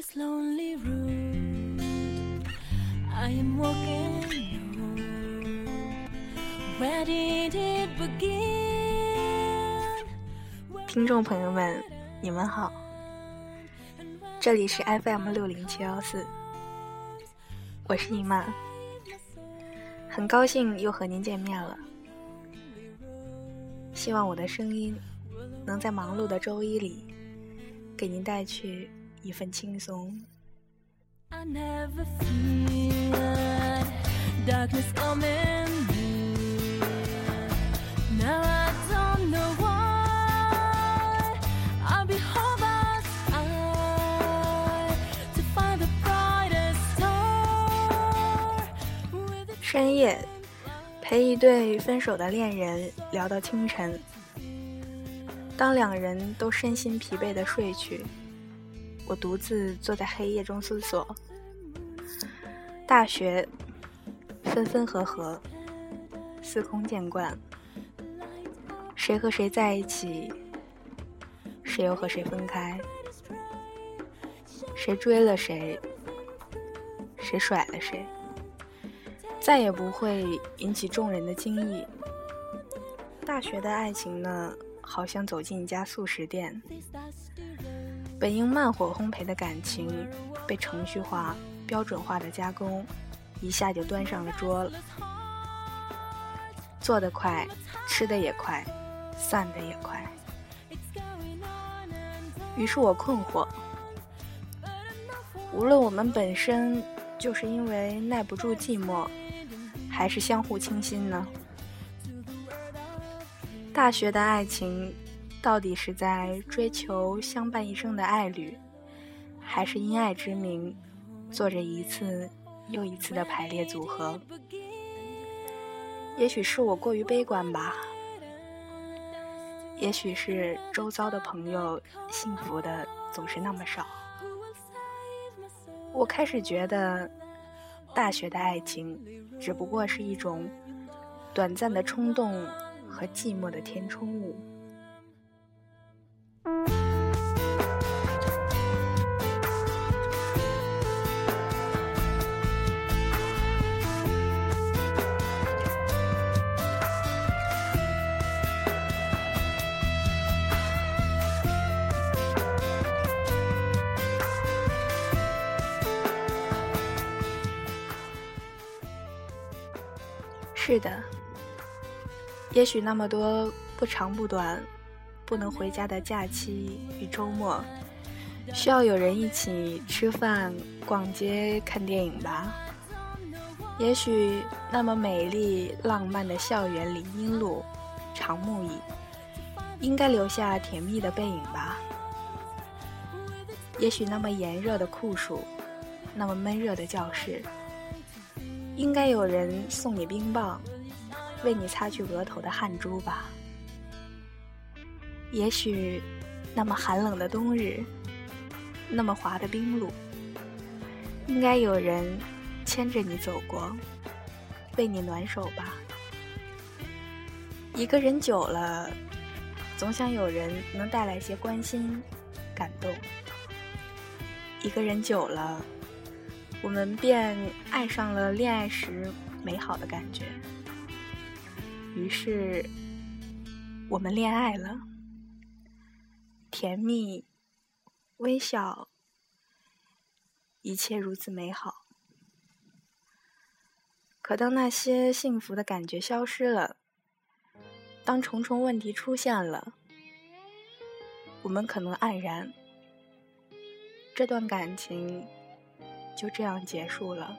this lonely room. I am walking alone. Where did it begin? 听众朋友们，你们好，这里是 FM 六零七幺四，我是姨妈，很高兴又和您见面了。希望我的声音能在忙碌的周一里，给您带去一份轻松。I never feared darkness coming near. Now I don't know why I behold that eye to find the brightest star. With its 深夜，陪一对分手的恋人聊到清晨。当两人都身心疲惫的睡去，我独自坐在黑夜中思索。大学，分分合合，司空见惯。谁和谁在一起，谁又和谁分开？谁追了谁，谁甩了谁？再也不会引起众人的惊异。大学的爱情呢，好像走进一家素食店，本应慢火烘焙的感情，被程序化、标准化的加工，一下就端上了桌了。做得快，吃的也快，散的也快。于是我困惑：无论我们本身就是因为耐不住寂寞，还是相互倾心呢？大学的爱情，到底是在追求相伴一生的爱侣，还是因爱之名，做着一次又一次的排列组合？也许是我过于悲观吧，也许是周遭的朋友幸福的总是那么少。我开始觉得，大学的爱情只不过是一种短暂的冲动和寂寞的填充物。是的，也许那么多不长不短、不能回家的假期与周末，需要有人一起吃饭、逛街、看电影吧。也许那么美丽浪漫的校园里，阴路、长木椅，应该留下甜蜜的背影吧。也许那么炎热的酷暑，那么闷热的教室，应该有人送你冰棒，为你擦去额头的汗珠吧。也许那么寒冷的冬日，那么滑的冰路，应该有人牵着你走过，为你暖手吧。一个人久了，总想有人能带来些关心、感动。一个人久了，我们便爱上了恋爱时美好的感觉。于是，我们恋爱了，甜蜜、微笑，一切如此美好。可当那些幸福的感觉消失了，当重重问题出现了，我们可能黯然。这段感情就这样结束了。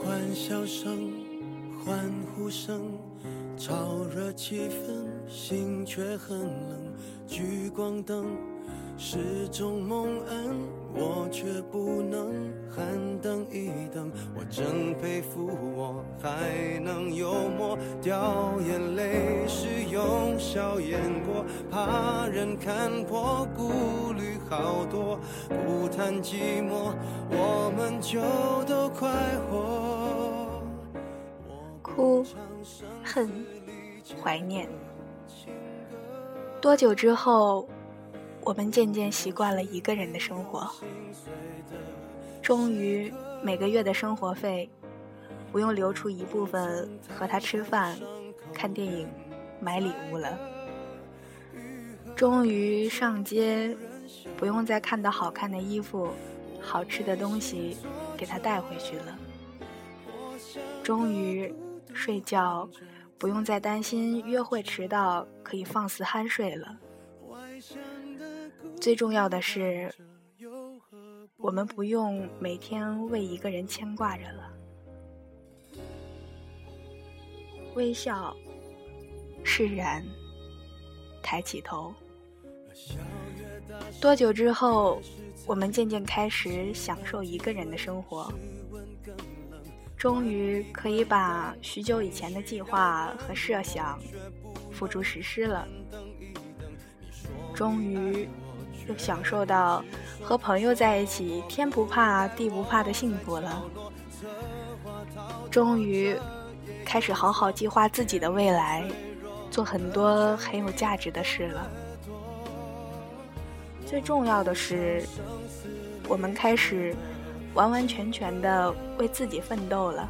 欢笑声、欢呼声，炒热气氛，心却很冷。聚光灯是种蒙恩，我却不能喊等一等。我真佩服我还能幽默，掉眼泪是用笑掩过，怕人看破，顾虑好多，不谈寂寞，我们就都快活。哭、恨、怀念。多久之后，我们渐渐习惯了一个人的生活，终于每个月的生活费不用留出一部分和他吃饭、看电影、买礼物了。终于上街，不用再看到好看的衣服、好吃的东西给他带回去了。终于睡觉，不用再担心约会迟到，可以放肆酣睡了。最重要的是，我们不用每天为一个人牵挂着了。微笑，释然，抬起头。多久之后，我们渐渐开始享受一个人的生活，终于可以把许久以前的计划和设想付诸实施了。终于又享受到和朋友在一起天不怕地不怕的幸福了。终于开始好好计划自己的未来，做很多很有价值的事了。最重要的是，我们开始完完全全的为自己奋斗了，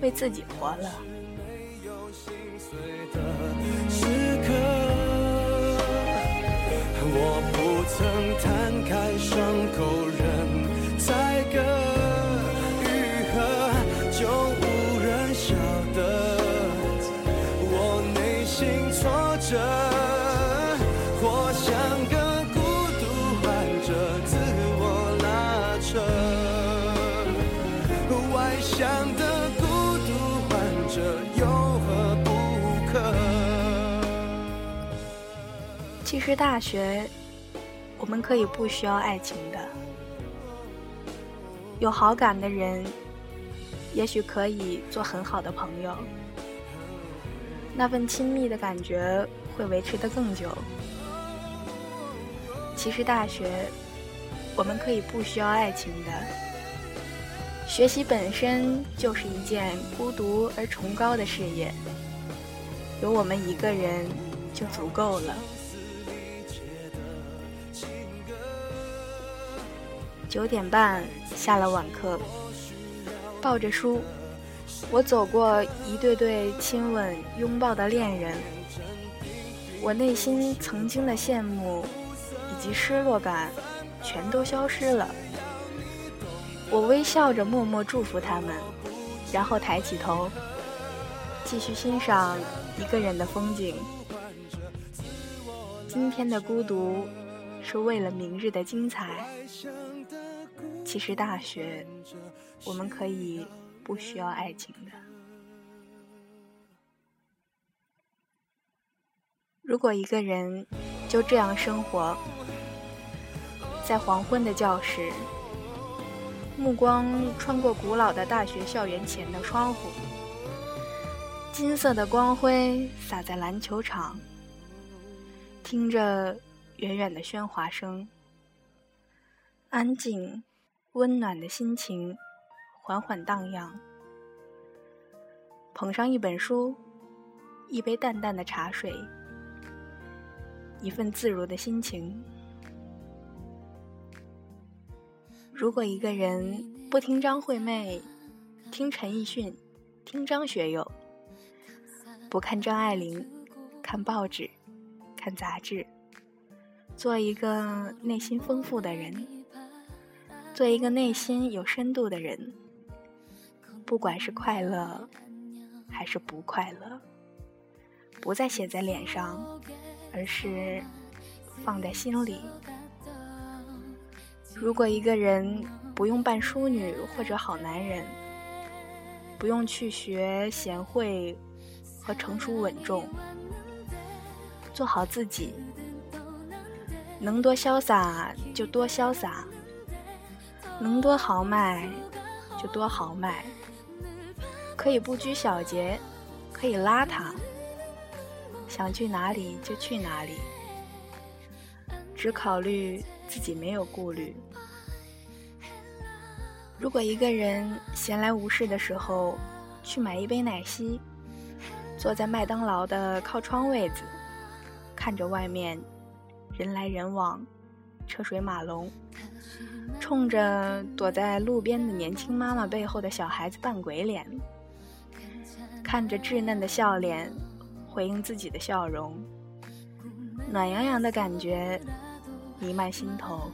为自己活了。我不曾摊开伤口心挫折，或像个孤独患者自我拉扯，外向的孤独患者有何不可？其实大学，我们可以不需要爱情的。有好感的人，也许可以做很好的朋友，那份亲密的感觉会维持得更久。其实大学，我们可以不需要爱情的。学习本身就是一件孤独而崇高的事业，有我们一个人就足够了。九点半下了晚课，抱着书，我走过一对对亲吻、拥抱的恋人，我内心曾经的羡慕以及失落感全都消失了。我微笑着默默祝福他们，然后抬起头，继续欣赏一个人的风景。今天的孤独是为了明日的精彩。其实大学，我们可以不需要爱情的。如果一个人就这样生活在黄昏的教室，目光穿过古老的大学校园前的窗户，金色的光辉洒在篮球场，听着远远的喧哗声，安静、温暖的心情缓缓荡漾。捧上一本书，一杯淡淡的茶水，一份自如的心情。如果一个人不听张惠妹，听陈奕迅，听张学友，不看张爱玲，看报纸，看杂志，做一个内心丰富的人，做一个内心有深度的人，不管是快乐还是不快乐，不再写在脸上，而是放在心里。如果一个人不用扮淑女或者好男人，不用去学贤惠和成熟稳重，做好自己，能多潇洒就多潇洒，能多豪迈就多豪迈，可以不拘小节，可以邋遢，想去哪里就去哪里，只考虑自己没有顾虑。如果一个人闲来无事的时候，去买一杯奶昔，坐在麦当劳的靠窗位子，看着外面人来人往，车水马龙，冲着躲在路边的年轻妈妈背后的小孩子扮鬼脸，看着稚嫩的笑脸回应自己的笑容，暖洋洋的感觉弥漫心头。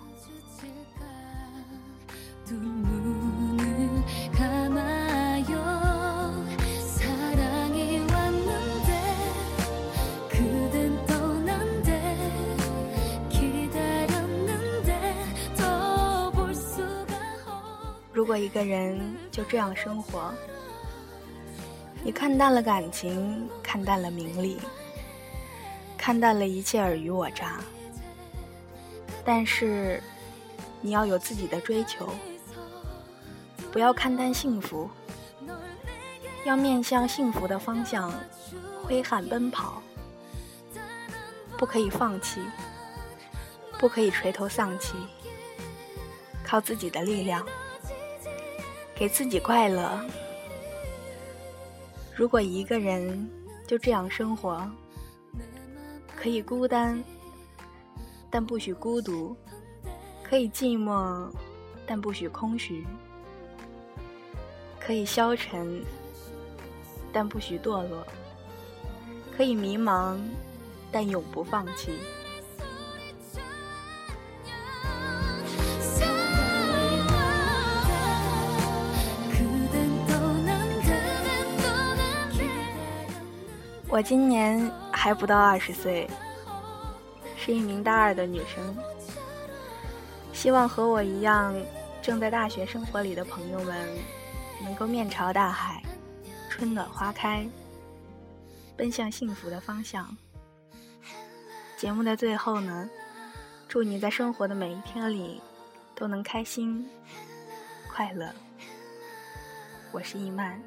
如果一个人就这样生活。你看淡了感情，看淡了名利，看淡了一切尔虞我诈，但是你要有自己的追求，不要看淡幸福，要面向幸福的方向挥汗奔跑，不可以放弃，不可以垂头丧气，靠自己的力量。给自己快乐。如果一个人就这样生活，可以孤单，但不许孤独；可以寂寞，但不许空虚；可以消沉，但不许堕落；可以迷茫，但永不放弃。我今年还不到二十岁，是一名大二的女生。希望和我一样正在大学生活里的朋友们，能够面朝大海，春暖花开，奔向幸福的方向。节目的最后呢，祝你在生活的每一天里都能开心、快乐。我是易曼，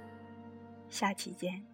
下期见。